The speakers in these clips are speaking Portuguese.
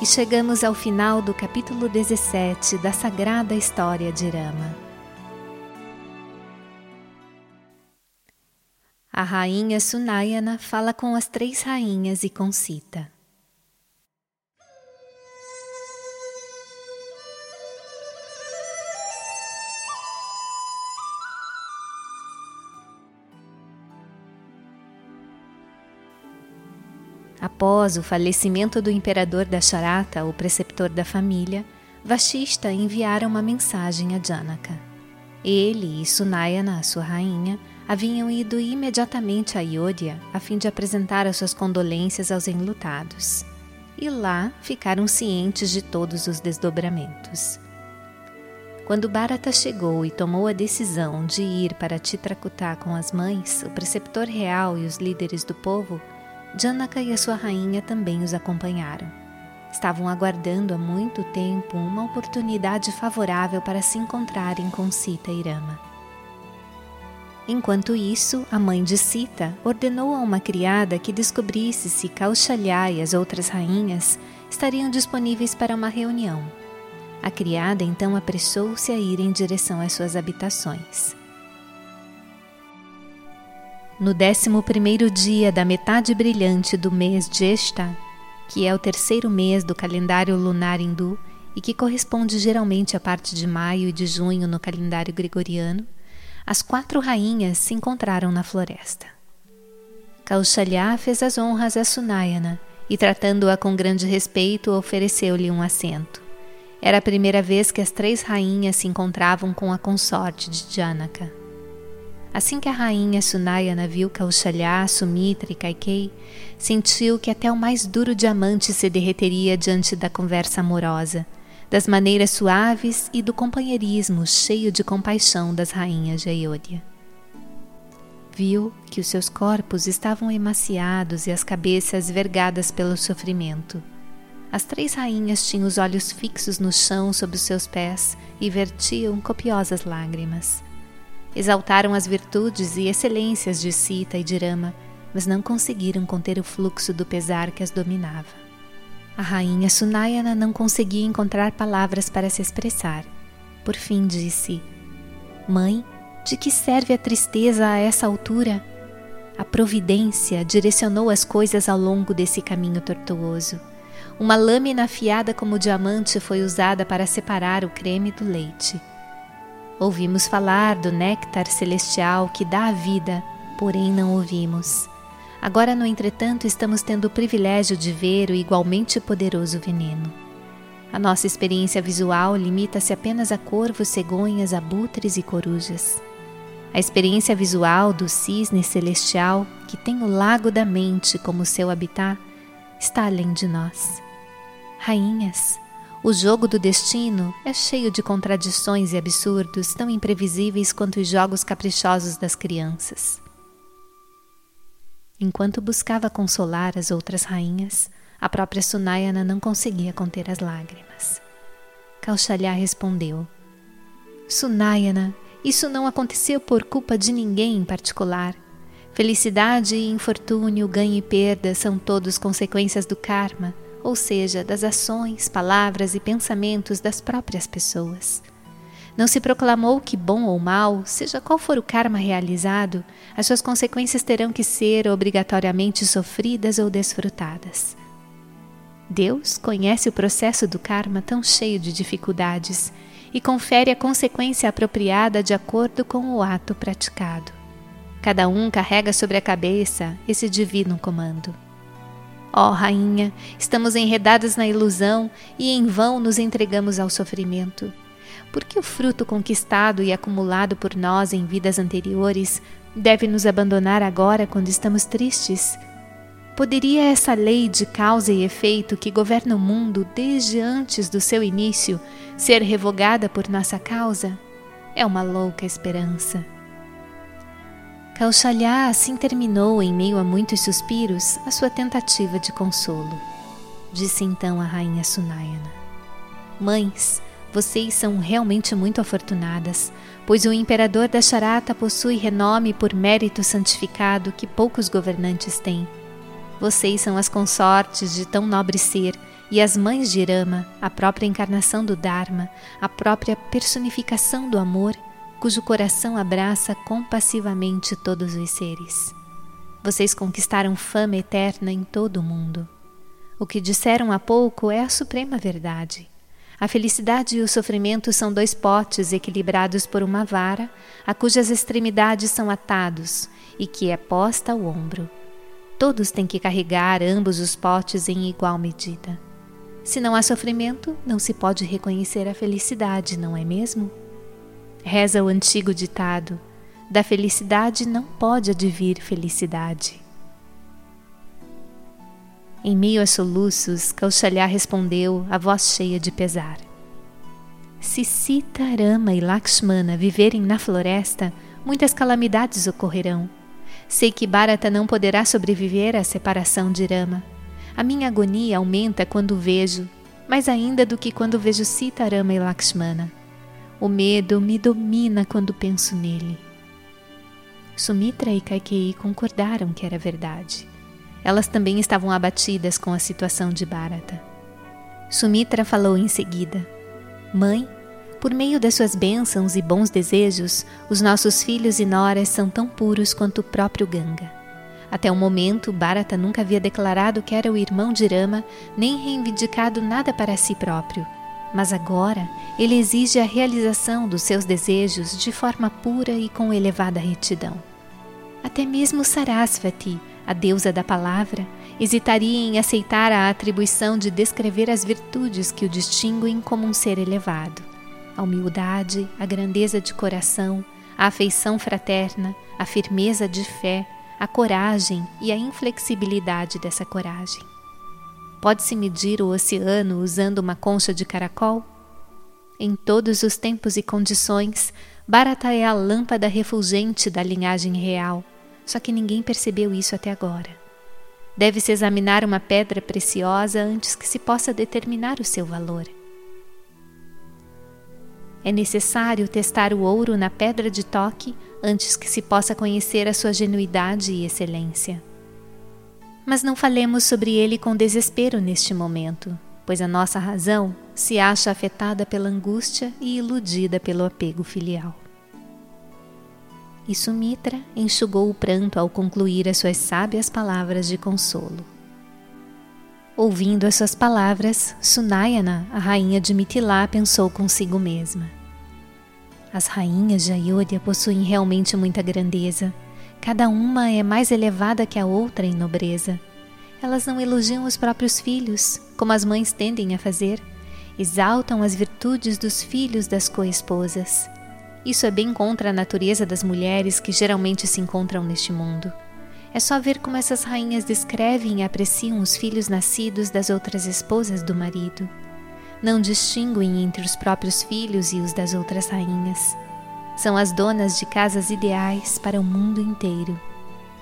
e chegamos ao final do capítulo 17 da sagrada história de Rama. A rainha Sunayana fala com as três rainhas e com Sita. Após o falecimento do imperador Dasharata, o preceptor da família, Vashista enviara uma mensagem a Janaka. Ele e Sunayana, sua rainha, haviam ido imediatamente a Ayodhya a fim de apresentar as suas condolências aos enlutados. E lá ficaram cientes de todos os desdobramentos. Quando Bharata chegou e tomou a decisão de ir para Chitrakuta com as mães, o preceptor real e os líderes do povo, Janaka e a sua rainha também os acompanharam. Estavam aguardando há muito tempo uma oportunidade favorável para se encontrarem com Sita e Rama. Enquanto isso, a mãe de Sita ordenou a uma criada que descobrisse se Kaushalya e as outras rainhas estariam disponíveis para uma reunião. A criada então apressou-se a ir em direção às suas habitações. No décimo primeiro dia da metade brilhante do mês Jesta, que é o terceiro mês do calendário lunar hindu e que corresponde geralmente à parte de maio e de junho no calendário gregoriano, as quatro rainhas se encontraram na floresta. Kaushalya fez as honras a Sunayana e, tratando-a com grande respeito, ofereceu-lhe um assento. Era a primeira vez que as três rainhas se encontravam com a consorte de Janaka. Assim que a rainha Sunayana viu Kaushalya, Sumitra e Kaikei, sentiu que até o mais duro diamante se derreteria diante da conversa amorosa, das maneiras suaves e do companheirismo cheio de compaixão das rainhas de Ayodhya. Viu que os seus corpos estavam emaciados e as cabeças vergadas pelo sofrimento. As três rainhas tinham os olhos fixos no chão sob os seus pés e vertiam copiosas lágrimas. Exaltaram as virtudes e excelências de Sita e de Rama, mas não conseguiram conter o fluxo do pesar que as dominava. A rainha Sunayana não conseguia encontrar palavras para se expressar. Por fim disse: Mãe, de que serve a tristeza a essa altura? A providência direcionou as coisas ao longo desse caminho tortuoso. Uma lâmina afiada como diamante foi usada para separar o creme do leite. Ouvimos falar do néctar celestial que dá a vida, porém não ouvimos. Agora, no entretanto, estamos tendo o privilégio de ver o igualmente poderoso veneno. A nossa experiência visual limita-se apenas a corvos, cegonhas, abutres e corujas. A experiência visual do cisne celestial, que tem o lago da mente como seu habitat, está além de nós. Rainhas, o jogo do destino é cheio de contradições e absurdos tão imprevisíveis quanto os jogos caprichosos das crianças. Enquanto buscava consolar as outras rainhas, a própria Sunayana não conseguia conter as lágrimas. Kaushalya respondeu: Sunayana, isso não aconteceu por culpa de ninguém em particular. Felicidade e infortúnio, ganho e perda são todos consequências do karma ou seja, das ações, palavras e pensamentos das próprias pessoas. Não se proclamou que, bom ou mal, seja qual for o karma realizado, as suas consequências terão que ser obrigatoriamente sofridas ou desfrutadas. Deus conhece o processo do karma tão cheio de dificuldades e confere a consequência apropriada de acordo com o ato praticado. Cada um carrega sobre a cabeça esse divino comando. Ó oh, Rainha, estamos enredadas na ilusão e em vão nos entregamos ao sofrimento. Porque o fruto conquistado e acumulado por nós em vidas anteriores deve nos abandonar agora quando estamos tristes? Poderia essa lei de causa e efeito que governa o mundo desde antes do seu início ser revogada por nossa causa? É uma louca esperança. Kaushalya assim terminou, em meio a muitos suspiros, a sua tentativa de consolo. Disse então a rainha Sunayana: Mães, vocês são realmente muito afortunadas, pois o imperador da Charata possui renome por mérito santificado que poucos governantes têm. Vocês são as consortes de tão nobre ser e as mães de Irama, a própria encarnação do Dharma, a própria personificação do amor, cujo coração abraça compassivamente todos os seres. Vocês conquistaram fama eterna em todo o mundo. O que disseram há pouco é a suprema verdade. A felicidade e o sofrimento são dois potes equilibrados por uma vara, a cujas extremidades são atados e que é posta ao ombro. Todos têm que carregar ambos os potes em igual medida. Se não há sofrimento, não se pode reconhecer a felicidade, não é mesmo? Reza o antigo ditado: da felicidade não pode advir felicidade. Em meio a soluços, Kausalya respondeu, a voz cheia de pesar. Se Sita, Rama e Lakshmana viverem na floresta, muitas calamidades ocorrerão. Sei que Bharata não poderá sobreviver à separação de Rama. A minha agonia aumenta quando vejo, mais ainda do que quando vejo Sita, Rama e Lakshmana. O medo me domina quando penso nele. Sumitra e Kaikei concordaram que era verdade. Elas também estavam abatidas com a situação de Bharata. Sumitra falou em seguida: Mãe, por meio das suas bênçãos e bons desejos, os nossos filhos e noras são tão puros quanto o próprio Ganga. Até o momento, Bharata nunca havia declarado que era o irmão de Rama, nem reivindicado nada para si próprio. Mas agora, ele exige a realização dos seus desejos de forma pura e com elevada retidão. Até mesmo Sarasvati, a deusa da palavra, hesitaria em aceitar a atribuição de descrever as virtudes que o distinguem como um ser elevado: a humildade, a grandeza de coração, a afeição fraterna, a firmeza de fé, a coragem e a inflexibilidade dessa coragem. Pode-se medir o oceano usando uma concha de caracol? Em todos os tempos e condições, Bharata é a lâmpada refulgente da linhagem real só que ninguém percebeu isso até agora. Deve-se examinar uma pedra preciosa antes que se possa determinar o seu valor. É necessário testar o ouro na pedra de toque antes que se possa conhecer a sua genuidade e excelência. Mas não falemos sobre ele com desespero neste momento, pois a nossa razão se acha afetada pela angústia e iludida pelo apego filial e Sumitra enxugou o pranto ao concluir as suas sábias palavras de consolo. Ouvindo as suas palavras, Sunayana, a rainha de Mitilá, pensou consigo mesma. As rainhas de Ayodhya possuem realmente muita grandeza. Cada uma é mais elevada que a outra em nobreza. Elas não elogiam os próprios filhos, como as mães tendem a fazer. Exaltam as virtudes dos filhos das coesposas isso é bem contra a natureza das mulheres que geralmente se encontram neste mundo. É só ver como essas rainhas descrevem e apreciam os filhos nascidos das outras esposas do marido. Não distinguem entre os próprios filhos e os das outras rainhas. São as donas de casas ideais para o mundo inteiro.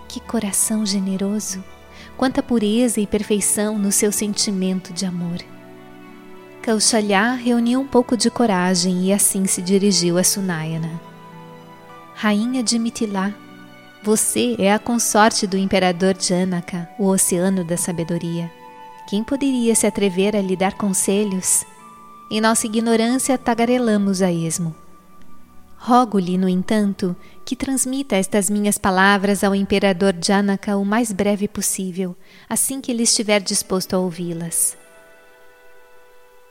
Que coração generoso! Quanta pureza e perfeição no seu sentimento de amor! Kaushalya reuniu um pouco de coragem e assim se dirigiu a Sunayana. Rainha de Mitilá, você é a consorte do imperador Janaka, o oceano da sabedoria. Quem poderia se atrever a lhe dar conselhos? Em nossa ignorância tagarelamos a esmo. Rogo-lhe, no entanto, que transmita estas minhas palavras ao imperador Janaka o mais breve possível, assim que ele estiver disposto a ouvi-las.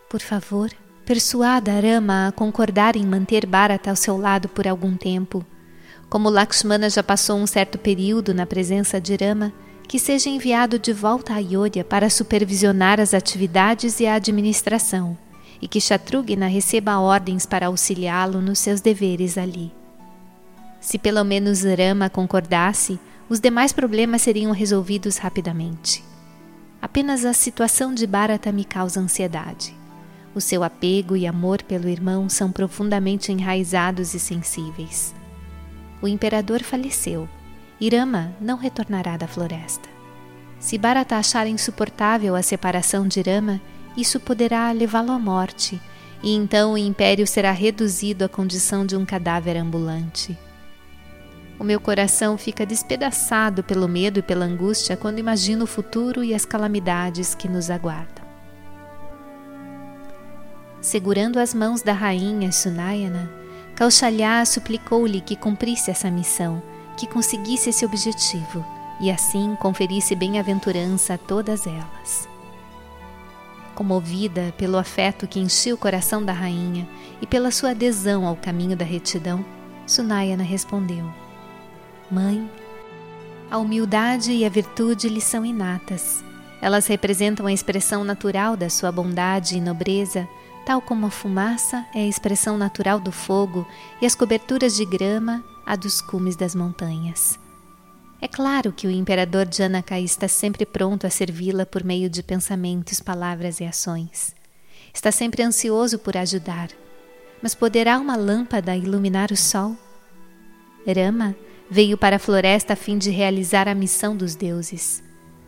Por favor, persuada Arama a concordar em manter Bharata ao seu lado por algum tempo. Como Lakshmana já passou um certo período na presença de Rama, que seja enviado de volta a Ayodhya para supervisionar as atividades e a administração, e que Shatrughna receba ordens para auxiliá-lo nos seus deveres ali. Se pelo menos Rama concordasse, os demais problemas seriam resolvidos rapidamente. Apenas a situação de Bharata me causa ansiedade. O seu apego e amor pelo irmão são profundamente enraizados e sensíveis. O imperador faleceu. Irama não retornará da floresta. Se Bharata achar insuportável a separação de Irama, isso poderá levá-lo à morte, e então o império será reduzido à condição de um cadáver ambulante. O meu coração fica despedaçado pelo medo e pela angústia quando imagino o futuro e as calamidades que nos aguardam. Segurando as mãos da rainha Sunayana, Kaushalya suplicou-lhe que cumprisse essa missão, que conseguisse esse objetivo e assim conferisse bem-aventurança a todas elas. Comovida pelo afeto que enchia o coração da rainha e pela sua adesão ao caminho da retidão, Sunayana respondeu: Mãe, a humildade e a virtude lhe são inatas. Elas representam a expressão natural da sua bondade e nobreza, tal como a fumaça é a expressão natural do fogo e as coberturas de grama a dos cumes das montanhas. É claro que o imperador Janaka está sempre pronto a servi-la por meio de pensamentos, palavras e ações. Está sempre ansioso por ajudar. Mas poderá uma lâmpada iluminar o sol? Rama veio para a floresta a fim de realizar a missão dos deuses.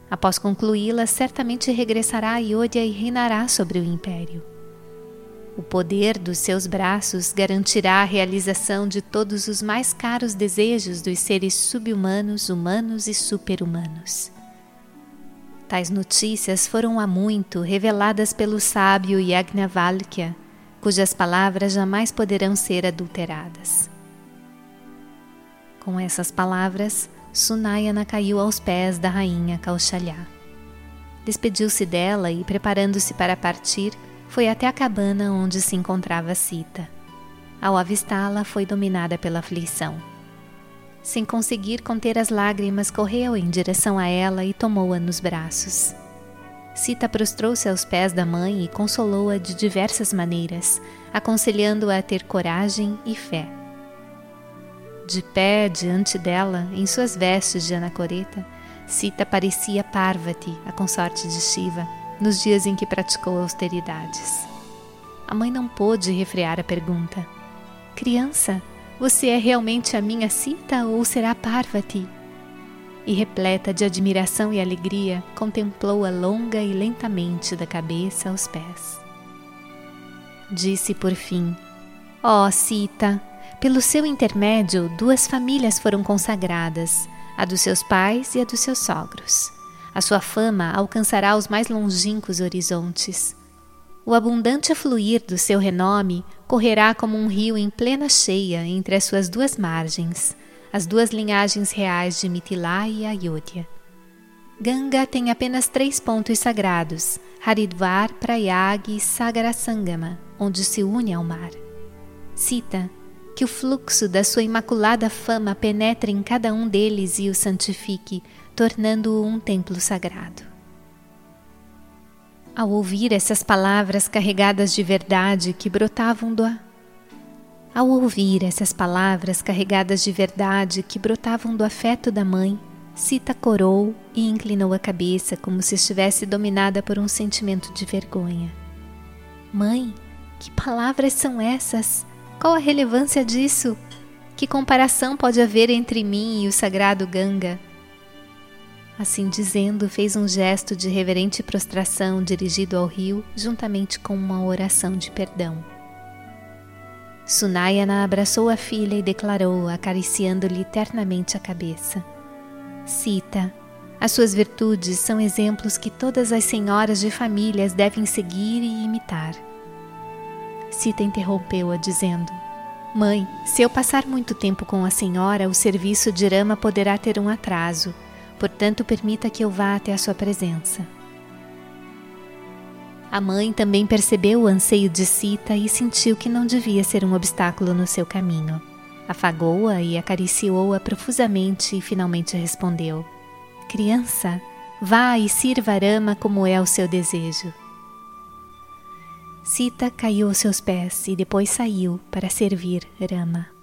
Após concluí-la, certamente regressará a Ayodhya e reinará sobre o império. O poder dos seus braços garantirá a realização de todos os mais caros desejos dos seres subhumanos, humanos e superhumanos. Tais notícias foram há muito reveladas pelo sábio Yagnavalkya, cujas palavras jamais poderão ser adulteradas. Com essas palavras, Sunayana caiu aos pés da rainha Kaushalya. Despediu-se dela e, preparando-se para partir, foi até a cabana onde se encontrava Sita. Ao avistá-la, foi dominada pela aflição. Sem conseguir conter as lágrimas, correu em direção a ela e tomou-a nos braços. Sita prostrou-se aos pés da mãe e consolou-a de diversas maneiras, aconselhando-a a ter coragem e fé. De pé diante dela, em suas vestes de anacoreta, Sita parecia Parvati, a consorte de Shiva, nos dias em que praticou austeridades. A mãe não pôde refrear a pergunta: Criança, você é realmente a minha Sita ou será Parvati? E repleta de admiração e alegria, contemplou-a longa e lentamente da cabeça aos pés. Disse por fim: Ó oh, Sita, pelo seu intermédio, duas famílias foram consagradas, a dos seus pais e a dos seus sogros. A sua fama alcançará os mais longínquos horizontes. O abundante fluir do seu renome correrá como um rio em plena cheia entre as suas duas margens, as duas linhagens reais de Mithila e Ayodhya. Ganga tem apenas três pontos sagrados, Haridwar, Prayag e Sagarasangama, onde se une ao mar. Cita que o fluxo da sua imaculada fama penetre em cada um deles e o santifique, tornando-o um templo sagrado. Ao ouvir essas palavras carregadas de verdade que brotavam do ao ouvir essas palavras carregadas de verdade que brotavam do afeto da mãe, Sita corou e inclinou a cabeça como se estivesse dominada por um sentimento de vergonha. Mãe, que palavras são essas? Qual a relevância disso? Que comparação pode haver entre mim e o sagrado Ganga? Assim dizendo, fez um gesto de reverente prostração dirigido ao rio, juntamente com uma oração de perdão. Sunayana abraçou a filha e declarou, acariciando-lhe ternamente a cabeça: Sita, as suas virtudes são exemplos que todas as senhoras de famílias devem seguir e imitar. Sita interrompeu-a, dizendo: Mãe, se eu passar muito tempo com a senhora, o serviço de Rama poderá ter um atraso portanto, permita que eu vá até a sua presença. A mãe também percebeu o anseio de Sita e sentiu que não devia ser um obstáculo no seu caminho. Afagou-a e acariciou-a profusamente e finalmente respondeu: Criança, vá e sirva Rama como é o seu desejo. Sita caiu aos seus pés e depois saiu para servir Rama.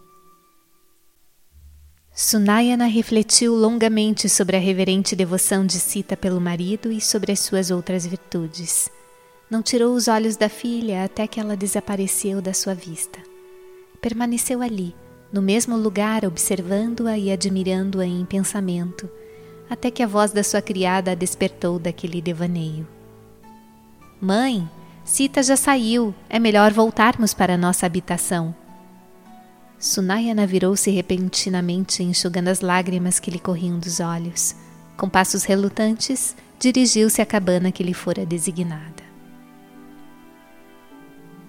Sunayana refletiu longamente sobre a reverente devoção de Sita pelo marido e sobre as suas outras virtudes. Não tirou os olhos da filha até que ela desapareceu da sua vista. Permaneceu ali, no mesmo lugar, observando-a e admirando-a em pensamento, até que a voz da sua criada a despertou daquele devaneio. Mãe, Sita já saiu, é melhor voltarmos para nossa habitação. Sunayana virou-se repentinamente, enxugando as lágrimas que lhe corriam dos olhos. Com passos relutantes, dirigiu-se à cabana que lhe fora designada.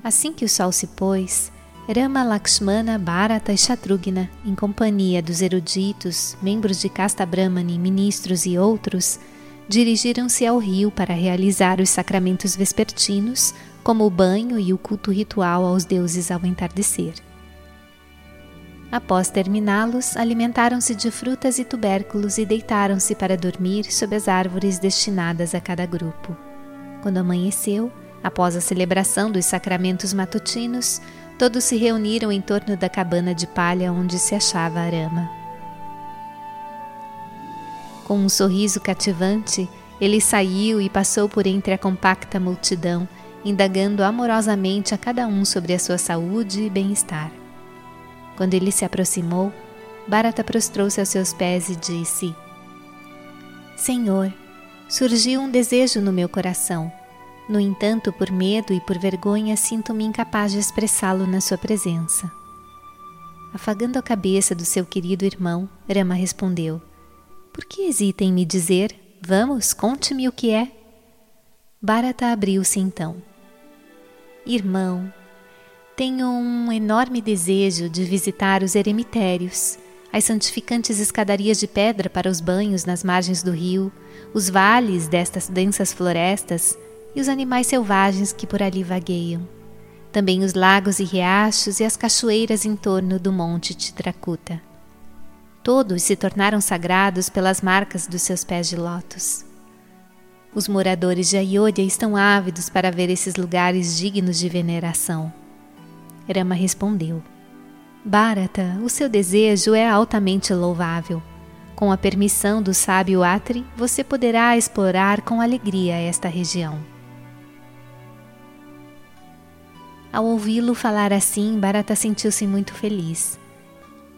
Assim que o sol se pôs, Rama Lakshmana, Bharata e Shatrughna, em companhia dos eruditos, membros de Casta Brahmani, ministros e outros, dirigiram-se ao rio para realizar os sacramentos vespertinos, como o banho e o culto ritual aos deuses ao entardecer. Após terminá-los, alimentaram-se de frutas e tubérculos e deitaram-se para dormir sob as árvores destinadas a cada grupo. Quando amanheceu, após a celebração dos sacramentos matutinos, todos se reuniram em torno da cabana de palha onde se achava Arama. Com um sorriso cativante, ele saiu e passou por entre a compacta multidão, indagando amorosamente a cada um sobre a sua saúde e bem-estar. Quando ele se aproximou, Bharata prostrou-se aos seus pés e disse: Senhor, surgiu um desejo no meu coração. No entanto, por medo e por vergonha, sinto-me incapaz de expressá-lo na sua presença. Afagando a cabeça do seu querido irmão, Rama respondeu: Por que hesita em me dizer? Vamos, conte-me o que é. Bharata abriu-se então. Irmão, tenho um enorme desejo de visitar os eremitérios, as santificantes escadarias de pedra para os banhos nas margens do rio, os vales destas densas florestas e os animais selvagens que por ali vagueiam. Também os lagos e riachos e as cachoeiras em torno do monte Titrakuta. Todos se tornaram sagrados pelas marcas dos seus pés de lótus. Os moradores de Ayodhya estão ávidos para ver esses lugares dignos de veneração. Rama respondeu: Bharata, o seu desejo é altamente louvável. Com a permissão do sábio Atri, você poderá explorar com alegria esta região. Ao ouvi-lo falar assim, Bharata sentiu-se muito feliz.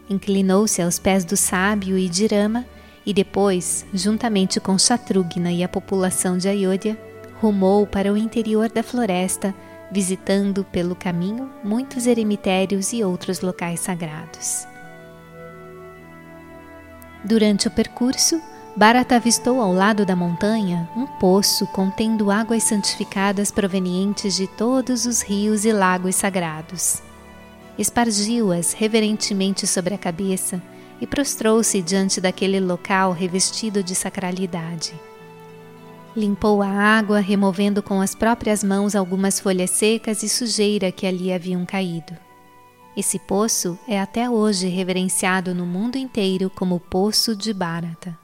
Inclinou-se aos pés do sábio e de Rama e depois, juntamente com Shatrughna e a população de Ayodhya, rumou para o interior da floresta visitando pelo caminho muitos eremitérios e outros locais sagrados. Durante o percurso, Bharata avistou ao lado da montanha um poço contendo águas santificadas provenientes de todos os rios e lagos sagrados. Espargiu-as reverentemente sobre a cabeça e prostrou-se diante daquele local revestido de sacralidade. Limpou a água, removendo com as próprias mãos algumas folhas secas e sujeira que ali haviam caído. Esse poço é até hoje reverenciado no mundo inteiro como Poço de Bharata.